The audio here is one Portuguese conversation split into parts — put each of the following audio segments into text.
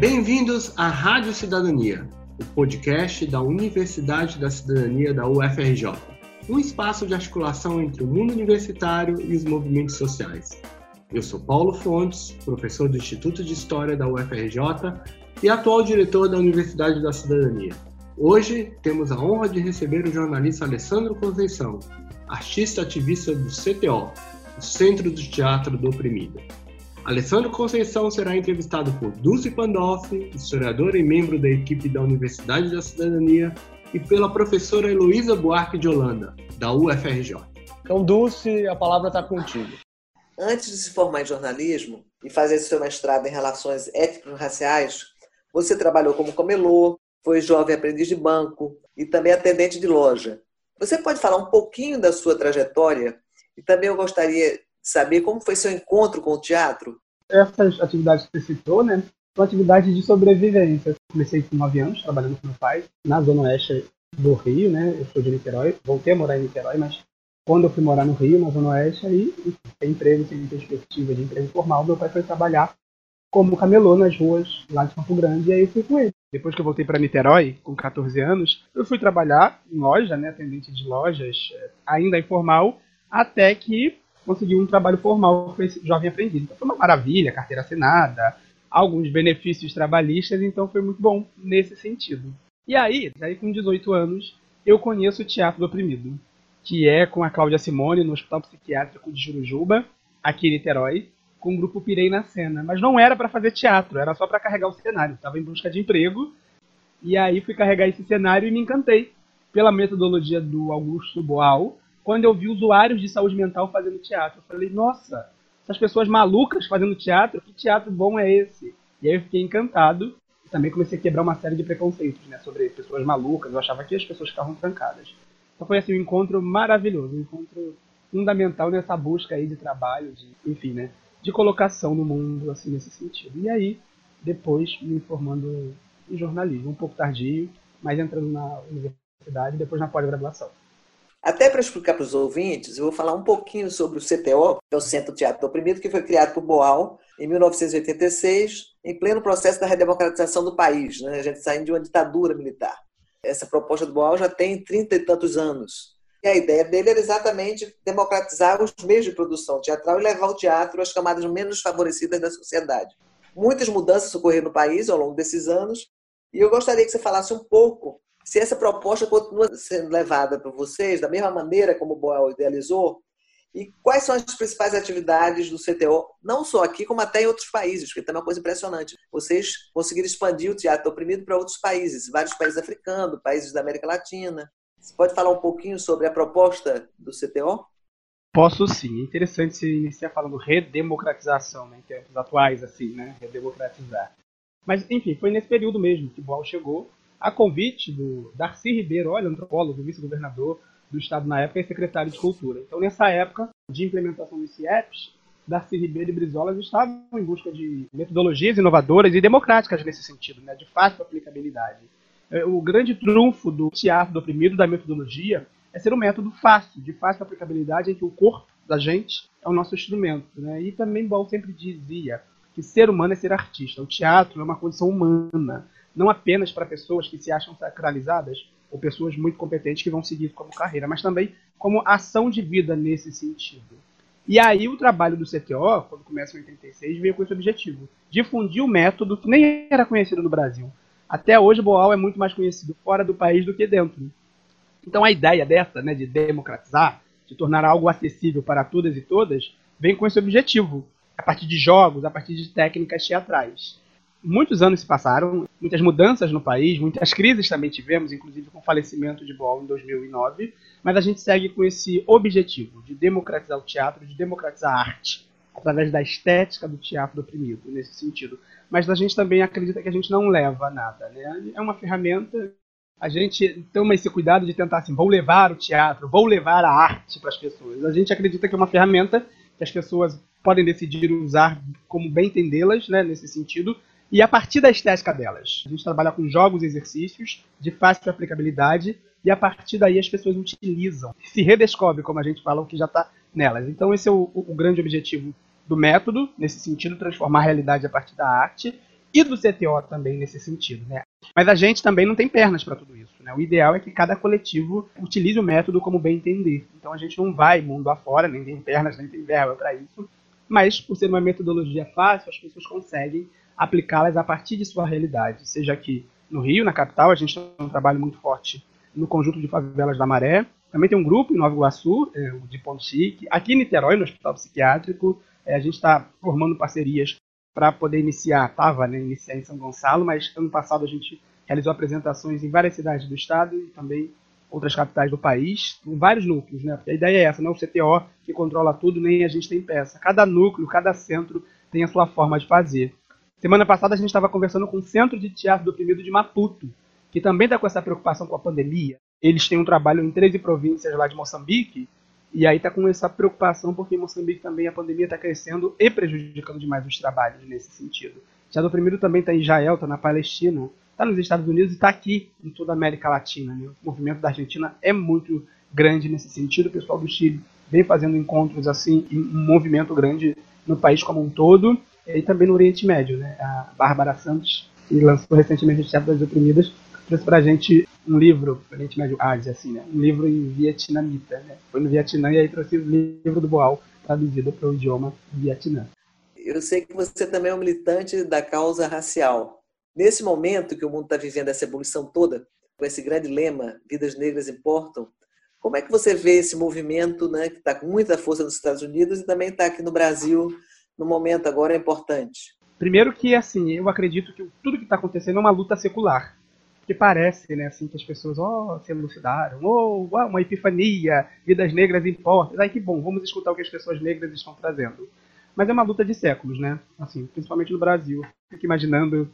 Bem-vindos à Rádio Cidadania, o podcast da Universidade da Cidadania da UFRJ, um espaço de articulação entre o mundo universitário e os movimentos sociais. Eu sou Paulo Fontes, professor do Instituto de História da UFRJ e atual diretor da Universidade da Cidadania. Hoje temos a honra de receber o jornalista Alessandro Conceição, artista ativista do CTO, Centro do Teatro do Oprimido. Alessandro Conceição será entrevistado por Dulce Pandolfi, historiadora e membro da equipe da Universidade da Cidadania, e pela professora Heloísa Buarque de Holanda, da UFRJ. Então, Dulce, a palavra está contigo. Antes de se formar em jornalismo e fazer seu mestrado em relações étnico-raciais, você trabalhou como camelô, foi jovem aprendiz de banco e também atendente de loja. Você pode falar um pouquinho da sua trajetória? E também eu gostaria saber como foi seu encontro com o teatro? Essas atividades que você citou, né, são atividades de sobrevivência. Comecei com 9 anos, trabalhando com meu pai, na zona oeste do Rio, né, eu sou de Niterói, voltei a morar em Niterói, mas quando eu fui morar no Rio, na zona oeste, aí, sem emprego, sem perspectiva de emprego formal, meu pai foi trabalhar como camelô nas ruas lá de Campo Grande, e aí eu fui com ele. Depois que eu voltei para Niterói, com 14 anos, eu fui trabalhar em loja, né, atendente de lojas, eh, ainda informal, até que consegui um trabalho formal com esse jovem aprendiz. Então foi uma maravilha, carteira assinada, alguns benefícios trabalhistas, então foi muito bom nesse sentido. E aí, daí com 18 anos, eu conheço o Teatro do Oprimido, que é com a Cláudia Simone no Hospital Psiquiátrico de Jurujuba, aqui em Niterói, com o grupo Pirei na cena. Mas não era para fazer teatro, era só para carregar o cenário. Estava em busca de emprego e aí fui carregar esse cenário e me encantei pela metodologia do Augusto Boal. Quando eu vi usuários de saúde mental fazendo teatro, eu falei: nossa, essas pessoas malucas fazendo teatro, que teatro bom é esse? E aí eu fiquei encantado. E também comecei a quebrar uma série de preconceitos né, sobre pessoas malucas. Eu achava que as pessoas ficavam trancadas. Então foi assim um encontro maravilhoso, um encontro fundamental nessa busca aí de trabalho, de, enfim, né? de colocação no mundo, assim, nesse sentido. E aí, depois, me formando em jornalismo, um pouco tardio, mas entrando na universidade depois na pós-graduação. Até para explicar para os ouvintes, eu vou falar um pouquinho sobre o CTO, que é o Centro Teatro Oprimido, que foi criado por Boal em 1986, em pleno processo da redemocratização do país, né? a gente saindo de uma ditadura militar. Essa proposta do Boal já tem trinta e tantos anos. E a ideia dele era exatamente democratizar os meios de produção teatral e levar o teatro às camadas menos favorecidas da sociedade. Muitas mudanças ocorreram no país ao longo desses anos, e eu gostaria que você falasse um pouco se essa proposta continua sendo levada por vocês da mesma maneira como o Boel idealizou, e quais são as principais atividades do CTO, não só aqui, como até em outros países, porque também é uma coisa impressionante. Vocês conseguiram expandir o teatro oprimido para outros países, vários países africanos, países da América Latina. Você pode falar um pouquinho sobre a proposta do CTO? Posso sim. É interessante se iniciar falando redemocratização, né, em tempos atuais, assim, né? Redemocratizar. Mas, enfim, foi nesse período mesmo que Boal chegou, a convite do Darcy Ribeiro, olha, antropólogo, vice-governador do estado na época e secretário de Cultura. Então, nessa época de implementação dos CIEPs, Darcy Ribeiro e Brizola estavam em busca de metodologias inovadoras e democráticas nesse sentido, né, de fácil aplicabilidade. É, o grande trunfo do teatro do oprimido, da metodologia, é ser um método fácil, de fácil aplicabilidade, em que o corpo da gente é o nosso instrumento. Né? E também Ball sempre dizia que ser humano é ser artista. O teatro é uma condição humana, não apenas para pessoas que se acham sacralizadas ou pessoas muito competentes que vão seguir como carreira, mas também como ação de vida nesse sentido. E aí o trabalho do CTO, quando começa em 86, veio com esse objetivo, difundir o método que nem era conhecido no Brasil, até hoje, Boal é muito mais conhecido fora do país do que dentro. Então, a ideia dessa, né, de democratizar, de tornar algo acessível para todas e todas, vem com esse objetivo, a partir de jogos, a partir de técnicas teatrais. Muitos anos se passaram, muitas mudanças no país, muitas crises também tivemos, inclusive com o falecimento de Boal em 2009, mas a gente segue com esse objetivo de democratizar o teatro, de democratizar a arte, através da estética do teatro oprimido, nesse sentido mas a gente também acredita que a gente não leva nada. Né? É uma ferramenta. A gente toma esse cuidado de tentar assim, vou levar o teatro, vou levar a arte para as pessoas. A gente acredita que é uma ferramenta que as pessoas podem decidir usar como bem entendê-las, né, nesse sentido, e a partir da estética delas. A gente trabalha com jogos e exercícios de fácil aplicabilidade e a partir daí as pessoas utilizam, se redescobre, como a gente fala, o que já está nelas. Então esse é o, o grande objetivo do método, nesse sentido, transformar a realidade a partir da arte, e do CTO também nesse sentido. Né? Mas a gente também não tem pernas para tudo isso. Né? O ideal é que cada coletivo utilize o método como bem entender. Então a gente não vai mundo afora, nem tem pernas, nem tem verba para isso. Mas, por ser uma metodologia fácil, as pessoas conseguem aplicá-las a partir de sua realidade. Seja aqui no Rio, na capital, a gente tem um trabalho muito forte no conjunto de favelas da Maré. Também tem um grupo em Nova Iguaçu, é, de Chique. Aqui em Niterói, no Hospital Psiquiátrico, é, a gente está formando parcerias para poder iniciar, estava né, iniciar em São Gonçalo, mas ano passado a gente realizou apresentações em várias cidades do estado e também outras capitais do país, em vários núcleos, né? Porque a ideia é essa, não é o CTO que controla tudo, nem a gente tem peça. Cada núcleo, cada centro tem a sua forma de fazer. Semana passada a gente estava conversando com o Centro de Teatro do Oprimido de Maputo, que também está com essa preocupação com a pandemia. Eles têm um trabalho em 13 províncias lá de Moçambique, e aí está com essa preocupação porque em Moçambique também a pandemia está crescendo e prejudicando demais os trabalhos nesse sentido. Teatro Oprimido também está em Israel, está na Palestina, está nos Estados Unidos e está aqui em toda a América Latina. Né? O movimento da Argentina é muito grande nesse sentido. O pessoal do Chile vem fazendo encontros assim, um movimento grande no país como um todo e também no Oriente Médio. Né? A Bárbara Santos, que lançou recentemente o Teatro das Oprimidas, trouxe a gente um livro, Oriente Médio Ásia, assim, né? um livro em vietnamita. Né? Foi no Vietnã e aí trouxe o livro do Boal, traduzido para o idioma Vietnã. Eu sei que você também é um militante da causa racial. Nesse momento que o mundo está vivendo essa evolução toda, com esse grande lema, vidas negras importam, como é que você vê esse movimento né, que está com muita força nos Estados Unidos e também está aqui no Brasil, no momento agora importante? Primeiro que, assim, eu acredito que tudo que está acontecendo é uma luta secular. Que parece, né, assim, que as pessoas, oh, se elucidaram, oh, uma epifania, vidas negras importam. Ai, que bom, vamos escutar o que as pessoas negras estão trazendo. Mas é uma luta de séculos, né? Assim, principalmente no Brasil. Fico imaginando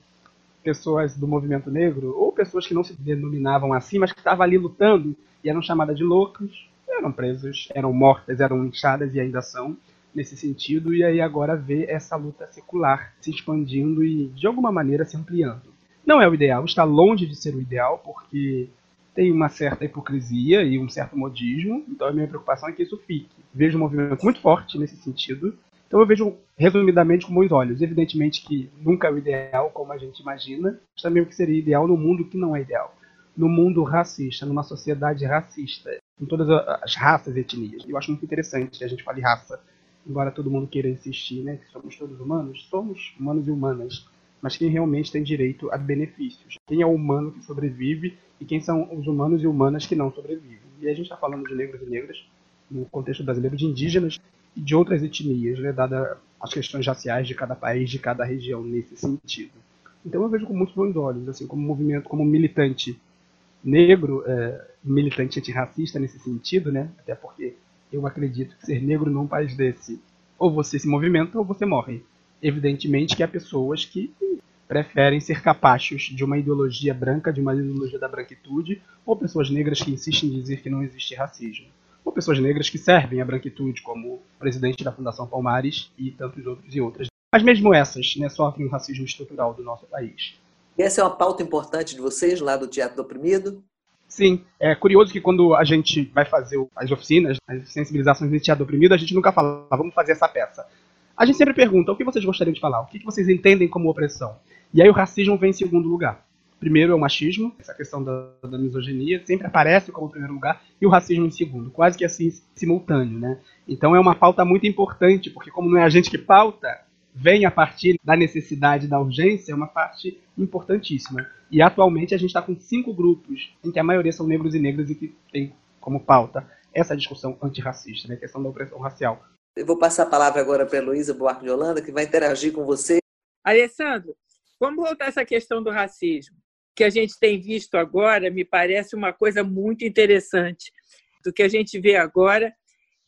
pessoas do movimento negro, ou pessoas que não se denominavam assim, mas que estavam ali lutando e eram chamadas de loucas, eram presas, eram mortas, eram inchadas e ainda são nesse sentido, e aí agora vê essa luta secular se expandindo e de alguma maneira se ampliando. Não é o ideal, está longe de ser o ideal, porque tem uma certa hipocrisia e um certo modismo, então a minha preocupação é que isso fique. Vejo um movimento muito forte nesse sentido, então eu vejo resumidamente com bons olhos. Evidentemente que nunca é o ideal como a gente imagina, mas também o que seria ideal no mundo que não é ideal. No mundo racista, numa sociedade racista, com todas as raças e etnias. Eu acho muito interessante que a gente fale raça, embora todo mundo queira insistir, né, que somos todos humanos, somos humanos e humanas, mas quem realmente tem direito a benefícios. Quem é o humano que sobrevive e quem são os humanos e humanas que não sobrevivem. E a gente está falando de negros e negras, no contexto brasileiro, de indígenas, e de outras etnias, né, dada as questões raciais de cada país, de cada região nesse sentido. Então eu vejo com muitos bons olhos, assim, como movimento, como militante negro, é, militante antirracista nesse sentido, né, até porque eu acredito que ser negro num país desse, ou você se movimenta ou você morre. Evidentemente que há pessoas que preferem ser capachos de uma ideologia branca, de uma ideologia da branquitude, ou pessoas negras que insistem em dizer que não existe racismo ou pessoas negras que servem à branquitude, como o presidente da Fundação Palmares e tantos outros e outras. Mas mesmo essas né, sofrem o racismo estrutural do nosso país. Essa é uma pauta importante de vocês, lá do Teatro do Oprimido? Sim, é curioso que quando a gente vai fazer as oficinas, as sensibilizações de teatro oprimido, a gente nunca fala, vamos fazer essa peça. A gente sempre pergunta, o que vocês gostariam de falar? O que vocês entendem como opressão? E aí o racismo vem em segundo lugar. Primeiro é o machismo, essa questão da, da, misoginia sempre aparece como primeiro lugar, e o racismo em segundo, quase que assim simultâneo, né? Então é uma pauta muito importante, porque como não é a gente que pauta, vem a partir da necessidade da urgência, é uma parte importantíssima. E atualmente a gente está com cinco grupos, em que a maioria são negros e negras e que tem como pauta essa discussão antirracista, né? a questão da opressão racial. Eu vou passar a palavra agora para a Heloísa Buarque de Holanda, que vai interagir com você. Alessandro, vamos voltar a essa questão do racismo que a gente tem visto agora me parece uma coisa muito interessante. Do que a gente vê agora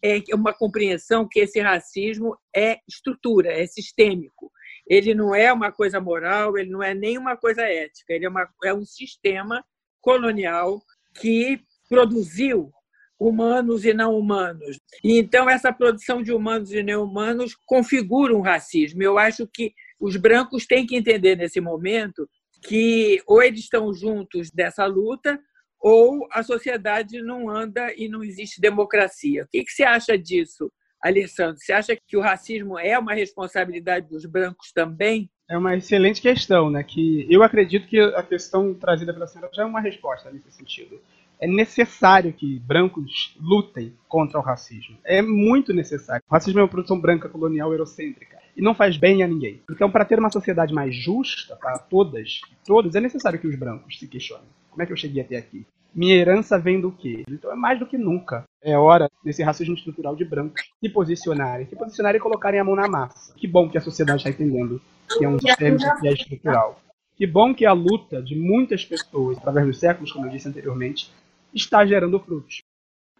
é uma compreensão que esse racismo é estrutura, é sistêmico. Ele não é uma coisa moral, ele não é nem uma coisa ética, ele é, uma, é um sistema colonial que produziu humanos e não humanos. E então essa produção de humanos e não humanos configura um racismo. Eu acho que os brancos têm que entender nesse momento que ou eles estão juntos dessa luta ou a sociedade não anda e não existe democracia. O que, você acha disso, Alessandro? Você acha que o racismo é uma responsabilidade dos brancos também? É uma excelente questão, né? Que eu acredito que a questão trazida pela senhora já é uma resposta nesse sentido. É necessário que brancos lutem contra o racismo. É muito necessário. O racismo é uma produção branca, colonial, eurocêntrica. E não faz bem a ninguém. Então, para ter uma sociedade mais justa para todas e todos, é necessário que os brancos se questionem. Como é que eu cheguei até aqui? Minha herança vem do quê? Então é mais do que nunca. É hora desse racismo estrutural de brancos se posicionarem, se posicionarem e colocarem a mão na massa. Que bom que a sociedade está entendendo que é um sistema que é estrutural. Que bom que a luta de muitas pessoas, através dos séculos, como eu disse anteriormente, está gerando frutos.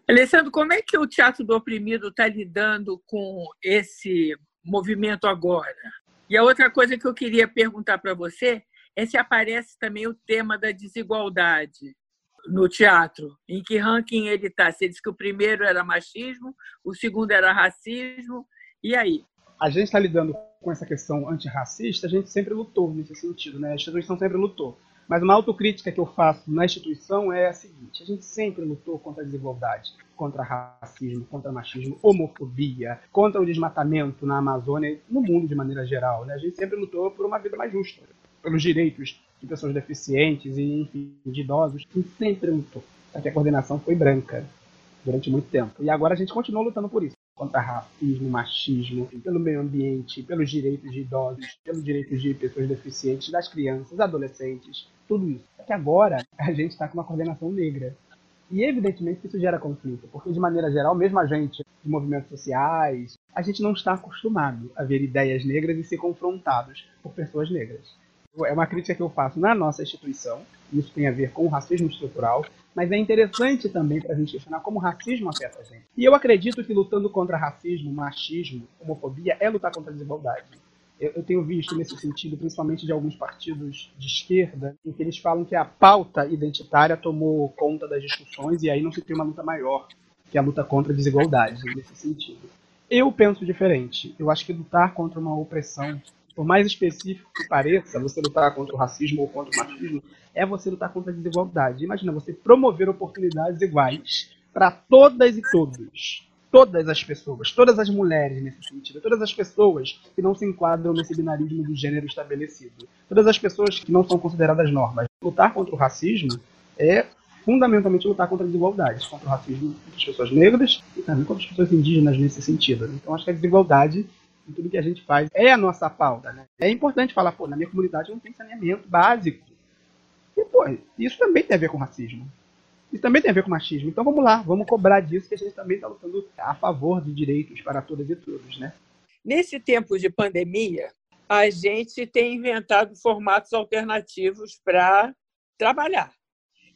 Alessandro, como é que o Teatro do Oprimido está lidando com esse movimento agora? E a outra coisa que eu queria perguntar para você é se aparece também o tema da desigualdade no teatro. Em que ranking ele está? Você disse que o primeiro era machismo, o segundo era racismo, e aí? A gente está lidando com essa questão antirracista, a gente sempre lutou nesse sentido, né? A instituição sempre lutou. Mas uma autocrítica que eu faço na instituição é a seguinte: a gente sempre lutou contra a desigualdade, contra racismo, contra machismo, homofobia, contra o desmatamento na Amazônia, no mundo de maneira geral. Né? A gente sempre lutou por uma vida mais justa, pelos direitos de pessoas deficientes e, enfim, de idosos. Gente sempre lutou. Até a coordenação foi branca durante muito tempo. E agora a gente continua lutando por isso contra racismo, machismo, pelo meio ambiente, pelos direitos de idosos, pelos direitos de pessoas deficientes, das crianças, adolescentes, tudo isso. Só que agora a gente está com uma coordenação negra. E evidentemente isso gera conflito, porque de maneira geral, mesmo a gente de movimentos sociais, a gente não está acostumado a ver ideias negras e ser confrontados por pessoas negras. É uma crítica que eu faço na nossa instituição, isso tem a ver com o racismo estrutural, mas é interessante também para a gente questionar como o racismo afeta a gente. E eu acredito que lutando contra racismo, machismo, homofobia é lutar contra a desigualdade. Eu, eu tenho visto nesse sentido, principalmente de alguns partidos de esquerda, em que eles falam que a pauta identitária tomou conta das discussões e aí não se tem uma luta maior, que é a luta contra a desigualdade, nesse sentido. Eu penso diferente. Eu acho que lutar contra uma opressão por mais específico que pareça, você lutar contra o racismo ou contra o machismo, é você lutar contra a desigualdade. Imagina você promover oportunidades iguais para todas e todos. Todas as pessoas, todas as mulheres nesse sentido, todas as pessoas que não se enquadram nesse binarismo do gênero estabelecido, todas as pessoas que não são consideradas normas. Lutar contra o racismo é fundamentalmente lutar contra a desigualdade, contra o racismo entre as pessoas negras e também contra as pessoas indígenas nesse sentido. Então acho que a desigualdade tudo que a gente faz é a nossa pauta, né? É importante falar, pô, na minha comunidade não tem saneamento básico. E, pô, isso também tem a ver com racismo. Isso também tem a ver com machismo. Então vamos lá, vamos cobrar disso que a gente também está lutando a favor de direitos para todas e todos, né? Nesse tempo de pandemia, a gente tem inventado formatos alternativos para trabalhar.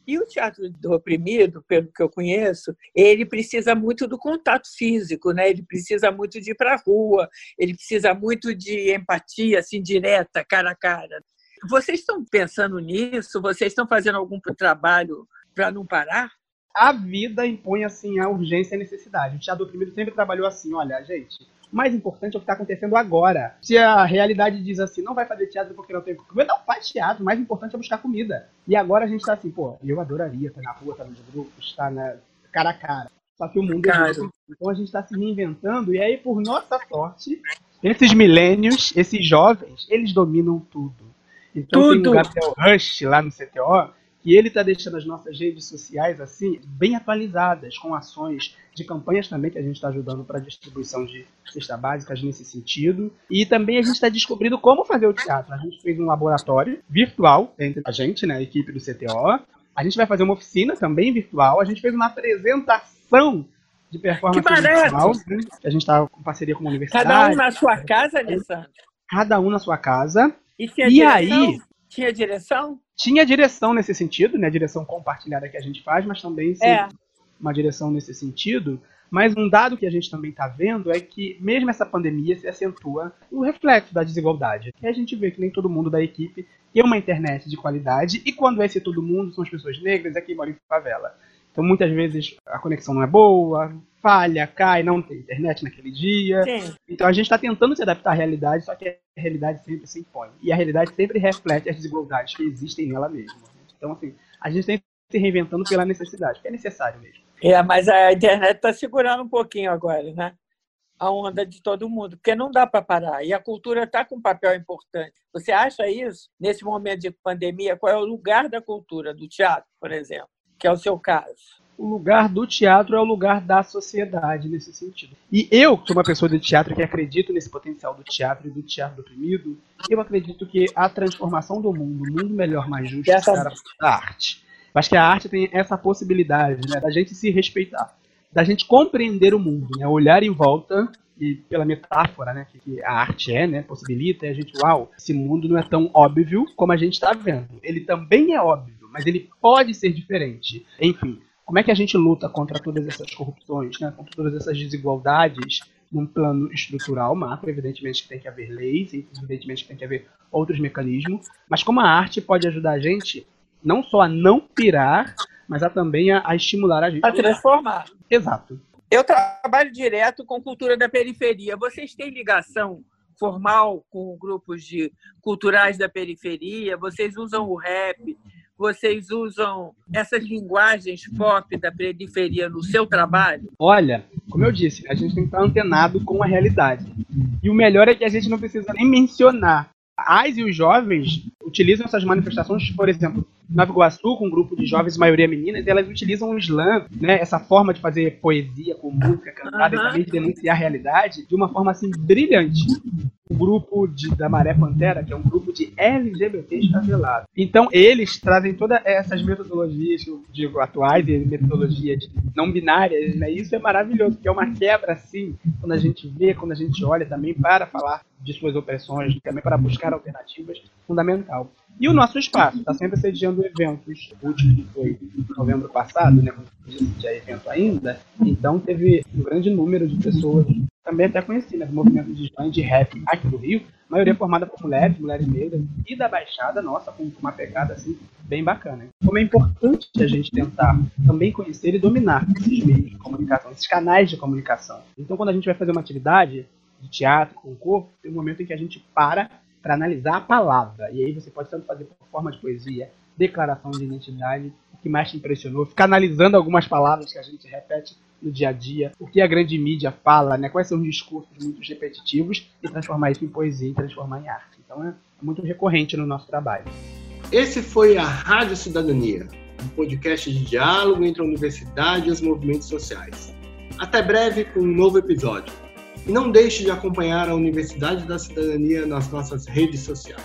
E o teatro do oprimido, pelo que eu conheço, ele precisa muito do contato físico, né? Ele precisa muito de ir para a rua, ele precisa muito de empatia, assim, direta, cara a cara. Vocês estão pensando nisso? Vocês estão fazendo algum trabalho para não parar? A vida impõe assim a urgência e a necessidade. O teatro do oprimido sempre trabalhou assim, olha, gente, o mais importante é o que está acontecendo agora. Se a realidade diz assim, não vai fazer teatro porque não tem comida, não faz teatro. O mais importante é buscar comida. E agora a gente está assim, pô, eu adoraria estar na rua, estar nos grupos, estar na cara a cara. Só que o mundo é muito. Então a gente está se reinventando. E aí, por nossa sorte, esses milênios, esses jovens, eles dominam tudo. Então tudo. tem o Gabriel Rush lá no CTO e ele está deixando as nossas redes sociais assim bem atualizadas, com ações de campanhas também que a gente está ajudando para a distribuição de cesta básicas nesse sentido. E também a gente está descobrindo como fazer o teatro. A gente fez um laboratório virtual entre a gente, né, a equipe do CTO. A gente vai fazer uma oficina também virtual. A gente fez uma apresentação de performance que virtual. Né? A gente está com parceria com uma universidade. Cada um na sua casa, Alessandro? Cada um na sua casa. E, e aí tinha direção? Tinha direção nesse sentido, né? A direção compartilhada que a gente faz, mas também é. uma direção nesse sentido. Mas um dado que a gente também está vendo é que, mesmo essa pandemia, se acentua o reflexo da desigualdade. E a gente vê que nem todo mundo da equipe tem uma internet de qualidade, e quando é esse todo mundo, são as pessoas negras, é quem mora em favela. Então, muitas vezes, a conexão não é boa, falha, cai, não tem internet naquele dia. Sim. Então, a gente está tentando se adaptar à realidade, só que a realidade sempre se impõe. E a realidade sempre reflete as desigualdades que existem nela mesma. Então, assim, a gente tem que se reinventando pela necessidade, que é necessário mesmo. É, mas a internet está segurando um pouquinho agora, né? a onda de todo mundo, porque não dá para parar. E a cultura está com um papel importante. Você acha isso, nesse momento de pandemia, qual é o lugar da cultura, do teatro, por exemplo, que é o seu caso? o lugar do teatro é o lugar da sociedade nesse sentido. E eu, que sou uma pessoa de teatro que acredito nesse potencial do teatro e do teatro oprimido, eu acredito que a transformação do mundo, um mundo melhor, mais justo, será da arte. Acho que a arte tem essa possibilidade, né, da gente se respeitar, da gente compreender o mundo, né, olhar em volta e pela metáfora, né, que a arte é, né, possibilita, e a gente, uau, esse mundo não é tão óbvio como a gente está vendo. Ele também é óbvio, mas ele pode ser diferente. Enfim, como é que a gente luta contra todas essas corrupções, né, contra todas essas desigualdades num plano estrutural, macro, evidentemente que tem que haver leis, evidentemente que tem que haver outros mecanismos, mas como a arte pode ajudar a gente não só a não pirar, mas a também a, a estimular a gente. A transformar. Exato. Eu trabalho direto com cultura da periferia. Vocês têm ligação formal com grupos de culturais da periferia? Vocês usam o rap? Vocês usam essas linguagens pop da periferia no seu trabalho? Olha, como eu disse, a gente tem que estar antenado com a realidade. E o melhor é que a gente não precisa nem mencionar. As e os jovens utilizam essas manifestações, por exemplo, Nova Iguaçu, com um grupo de jovens, maioria meninas, elas utilizam o slam, né, essa forma de fazer poesia com música cantada uhum. e também de denunciar a realidade, de uma forma assim brilhante o grupo de, da Maré Pantera, que é um grupo de LGBTs favelados. Então, eles trazem todas essas metodologias, eu digo, atuais, e metodologias não binárias, né? Isso é maravilhoso, porque é uma quebra, assim, quando a gente vê, quando a gente olha também para falar de suas opressões, também para buscar alternativas, fundamental. E o nosso espaço está sempre sediando eventos. O último que foi em novembro passado, né, como disse, é evento ainda. Então teve um grande número de pessoas, também até conhecidas, do movimento de slam de rap aqui do Rio, maioria formada por mulheres, mulheres negras e da Baixada, nossa, com uma pegada assim bem bacana. Como é importante a gente tentar também conhecer e dominar esses meios de comunicação, esses canais de comunicação. Então quando a gente vai fazer uma atividade de teatro com o corpo, tem um momento em que a gente para para analisar a palavra. E aí você pode tanto fazer por forma de poesia, declaração de identidade, o que mais te impressionou, ficar analisando algumas palavras que a gente repete no dia a dia, o que a grande mídia fala, né? quais são os discursos muito repetitivos e transformar isso em poesia e transformar em arte. Então é muito recorrente no nosso trabalho. Esse foi a Rádio Cidadania, um podcast de diálogo entre a universidade e os movimentos sociais. Até breve com um novo episódio. E não deixe de acompanhar a Universidade da Cidadania nas nossas redes sociais.